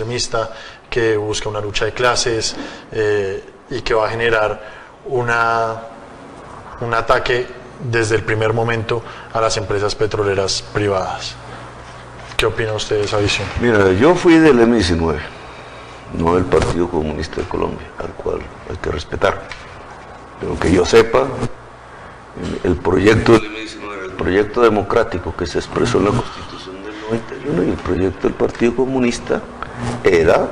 extremista que busca una lucha de clases eh, y que va a generar una, un ataque desde el primer momento a las empresas petroleras privadas. ¿Qué opina usted de esa visión? Mira, yo fui del M19, no del Partido Comunista de Colombia, al cual hay que respetar. Pero que yo sepa, el proyecto del M19, el proyecto democrático que se expresó en la Constitución del 91 y el proyecto del Partido Comunista era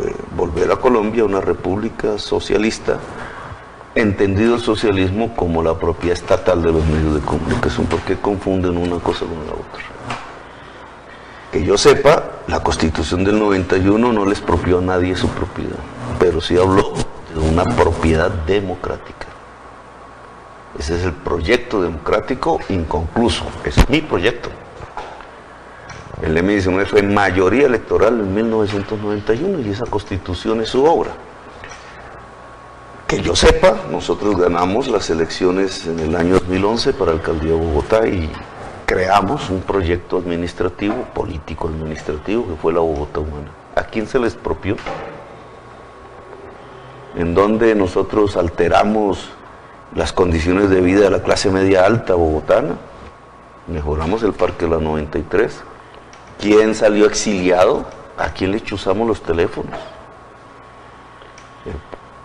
eh, volver a Colombia una república socialista, entendido el socialismo como la propiedad estatal de los medios de comunicación. ¿Por qué confunden una cosa con la otra? Que yo sepa, la constitución del 91 no les propió a nadie su propiedad, pero sí habló de una propiedad democrática. Ese es el proyecto democrático inconcluso, es mi proyecto. El M19 fue mayoría electoral en 1991 y esa constitución es su obra. Que yo sepa, nosotros ganamos las elecciones en el año 2011 para alcaldía de Bogotá y creamos un proyecto administrativo, político administrativo, que fue la Bogotá Humana. ¿A quién se les propió? En donde nosotros alteramos las condiciones de vida de la clase media alta bogotana, mejoramos el Parque de la 93, ¿Quién salió exiliado? ¿A quién le chuzamos los teléfonos?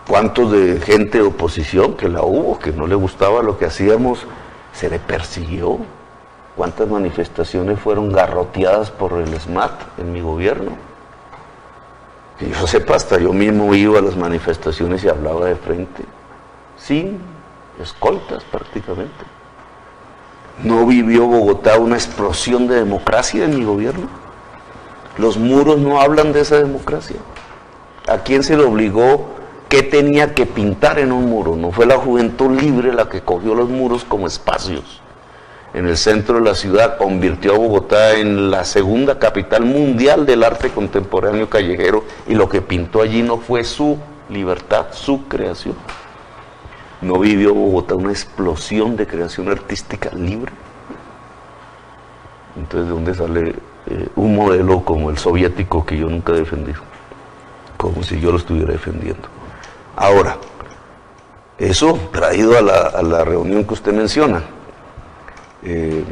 ¿Cuántos de gente de oposición que la hubo, que no le gustaba lo que hacíamos, se le persiguió? ¿Cuántas manifestaciones fueron garroteadas por el SMAT en mi gobierno? Que yo sepa, hasta yo mismo iba a las manifestaciones y hablaba de frente, sin escoltas prácticamente. ¿No vivió Bogotá una explosión de democracia en mi gobierno? Los muros no hablan de esa democracia. ¿A quién se le obligó qué tenía que pintar en un muro? No fue la juventud libre la que cogió los muros como espacios. En el centro de la ciudad convirtió a Bogotá en la segunda capital mundial del arte contemporáneo callejero y lo que pintó allí no fue su libertad, su creación. ¿No vivió Bogotá una explosión de creación artística libre? Entonces, ¿de dónde sale eh, un modelo como el soviético que yo nunca he defendido? Como si yo lo estuviera defendiendo. Ahora, eso traído a la, reunión que usted menciona, eh,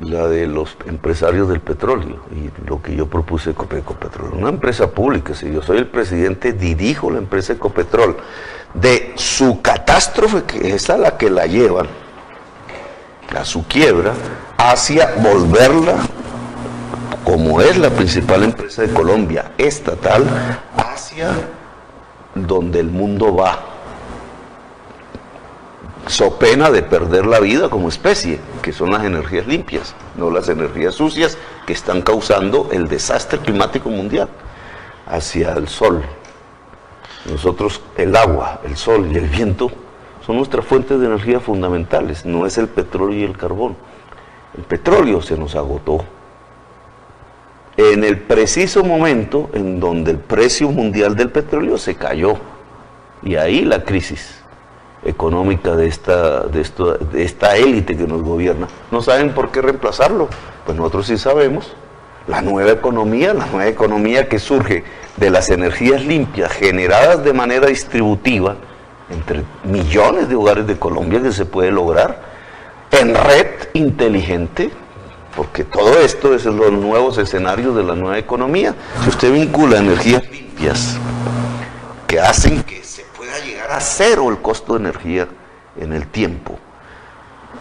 la de los empresarios del petróleo y lo que yo propuse Ecopetrol, una empresa pública, si yo soy el presidente, dirijo la empresa Ecopetrol de su catástrofe, que es a la que la llevan, a su quiebra, hacia volverla, como es la principal empresa de Colombia, estatal, hacia donde el mundo va, so pena de perder la vida como especie, que son las energías limpias, no las energías sucias que están causando el desastre climático mundial hacia el sol. Nosotros, el agua, el sol y el viento son nuestras fuentes de energía fundamentales, no es el petróleo y el carbón. El petróleo se nos agotó. En el preciso momento en donde el precio mundial del petróleo se cayó. Y ahí la crisis económica de esta, de, esto, de esta élite que nos gobierna. No saben por qué reemplazarlo. Pues nosotros sí sabemos. La nueva economía, la nueva economía que surge de las energías limpias generadas de manera distributiva entre millones de hogares de Colombia que se puede lograr en red inteligente, porque todo esto es los nuevos escenarios de la nueva economía. Si usted vincula energías limpias que hacen que a cero el costo de energía en el tiempo,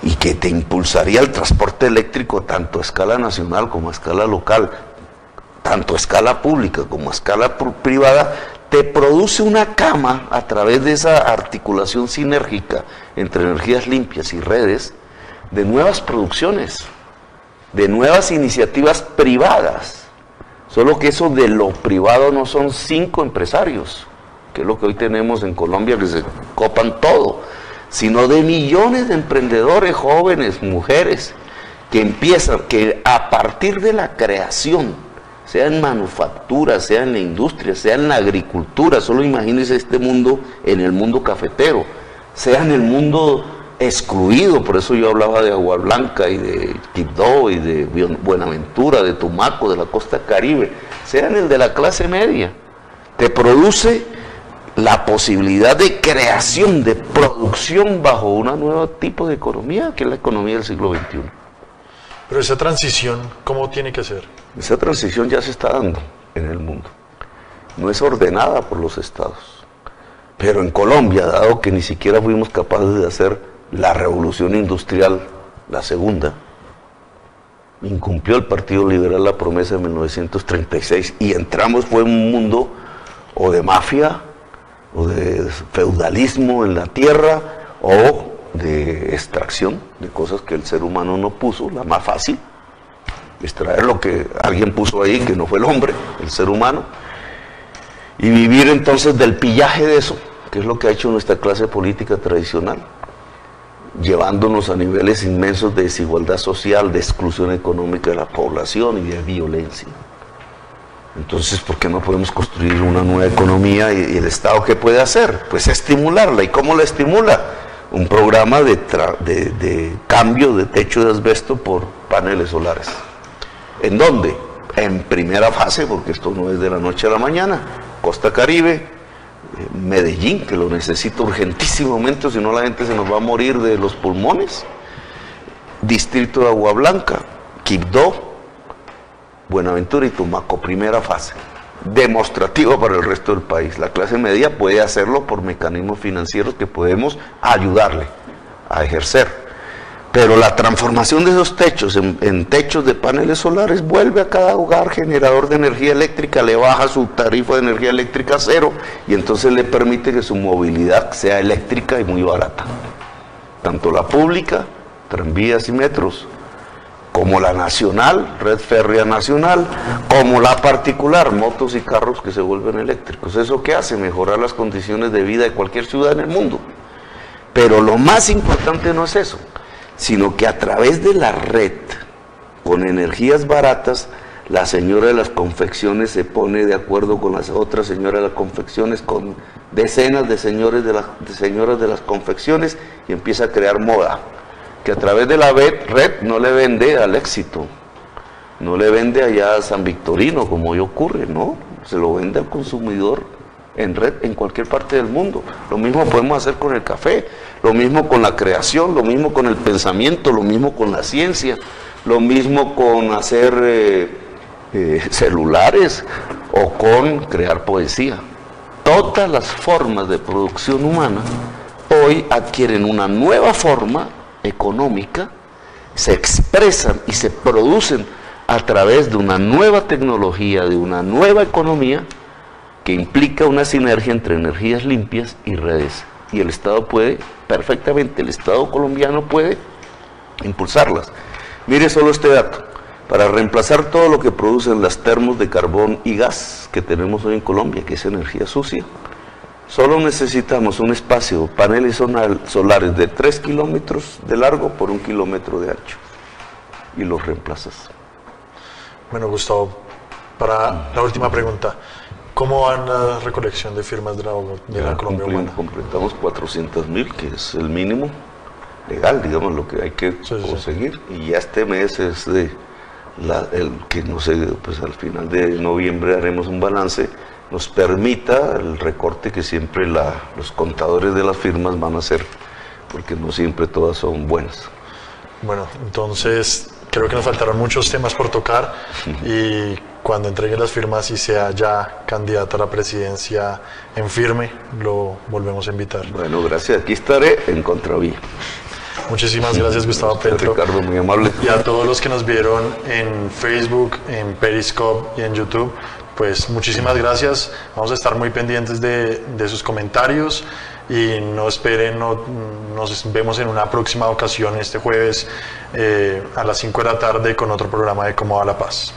y que te impulsaría el transporte eléctrico tanto a escala nacional como a escala local, tanto a escala pública como a escala privada, te produce una cama a través de esa articulación sinérgica entre energías limpias y redes de nuevas producciones, de nuevas iniciativas privadas. Solo que eso de lo privado no son cinco empresarios, que es lo que hoy tenemos en Colombia, que se copan todo sino de millones de emprendedores jóvenes, mujeres, que empiezan, que a partir de la creación, sea en manufactura, sea en la industria, sea en la agricultura, solo imagínense este mundo en el mundo cafetero, sea en el mundo excluido, por eso yo hablaba de Agua Blanca y de Quibdó y de Buenaventura, de Tumaco, de la costa caribe, sean el de la clase media. Te produce la posibilidad de creación, de producción bajo un nuevo tipo de economía, que es la economía del siglo XXI. Pero esa transición, ¿cómo tiene que ser? Esa transición ya se está dando en el mundo. No es ordenada por los estados. Pero en Colombia, dado que ni siquiera fuimos capaces de hacer la revolución industrial, la segunda, incumplió el Partido Liberal la promesa de 1936 y entramos fue en un mundo o de mafia o de feudalismo en la tierra o de extracción de cosas que el ser humano no puso, la más fácil, extraer lo que alguien puso ahí, que no fue el hombre, el ser humano, y vivir entonces del pillaje de eso, que es lo que ha hecho nuestra clase política tradicional, llevándonos a niveles inmensos de desigualdad social, de exclusión económica de la población y de violencia. Entonces, ¿por qué no podemos construir una nueva economía y, el Estado qué puede hacer? Pues estimularla. ¿Y cómo la estimula? Un programa de, cambio de techo de asbesto por paneles solares. ¿En dónde? En primera fase, porque esto no es de la noche a la mañana. Costa Caribe, eh, Medellín, que lo necesita urgentísimamente, si no la gente se nos va a morir de los pulmones. Distrito de Agua Blanca, Quibdó, Buenaventura y Tumaco, primera fase, demostrativa para el resto del país. La clase media puede hacerlo por mecanismos financieros que podemos ayudarle a ejercer. Pero la transformación de esos techos en, techos de paneles solares vuelve a cada hogar generador de energía eléctrica, le baja su tarifa de energía eléctrica a cero y entonces le permite que su movilidad sea eléctrica y muy barata. Tanto la pública, tranvías y metros, como la nacional, red férrea nacional, como la particular, motos y carros que se vuelven eléctricos. ¿Eso qué hace? Mejorar las condiciones de vida de cualquier ciudad en el mundo. Pero lo más importante no es eso, sino que a través de la red, con energías baratas, la señora de las confecciones se pone de acuerdo con las otras señoras de las confecciones, con decenas de, señores de, las, de señoras de las confecciones y empieza a crear moda que a través de la red no le vende al éxito, no le vende allá a San Victorino como hoy ocurre, no, se lo vende al consumidor en red en cualquier parte del mundo. Lo mismo podemos hacer con el café, lo mismo con la creación, lo mismo con el pensamiento, lo mismo con la ciencia, lo mismo con hacer eh, eh, celulares o con crear poesía. Todas las formas de producción humana hoy adquieren una nueva forma económica se expresan y se producen a través de una nueva tecnología, de una nueva economía que implica una sinergia entre energías limpias y redes. Y el Estado puede, perfectamente, el Estado colombiano puede impulsarlas. Mire solo este dato. Para reemplazar todo lo que producen las termos de carbón y gas que tenemos hoy en Colombia, que es energía sucia, Solo necesitamos un espacio, paneles solares de 3 kilómetros de largo por un kilómetro de ancho. Y los reemplazas. Bueno, Gustavo, para la última pregunta, ¿cómo van la recolección de firmas de la, de la Colombia Humana? Completamos 400 mil, que es el mínimo legal, digamos, lo que hay que conseguir. Y ya este mes es de el que no sé, pues al final de noviembre haremos un balance nos permita el recorte que siempre los contadores de las firmas van a hacer, porque no siempre todas son buenas. Bueno, entonces creo que nos faltaron muchos temas por tocar y cuando entregue las firmas y sea ya candidato a la presidencia en firme, lo volvemos a invitar. Bueno, gracias. Aquí estaré en Contravía. Muchísimas gracias, Gustavo Petro. Ricardo, muy amable. Y a todos los que nos vieron en Facebook, en Periscope y en YouTube, pues muchísimas gracias. Vamos a estar muy pendientes de, sus comentarios y no esperen, nos vemos en una próxima ocasión este jueves eh, a las 5 de la tarde con otro programa de Cómo va la Paz.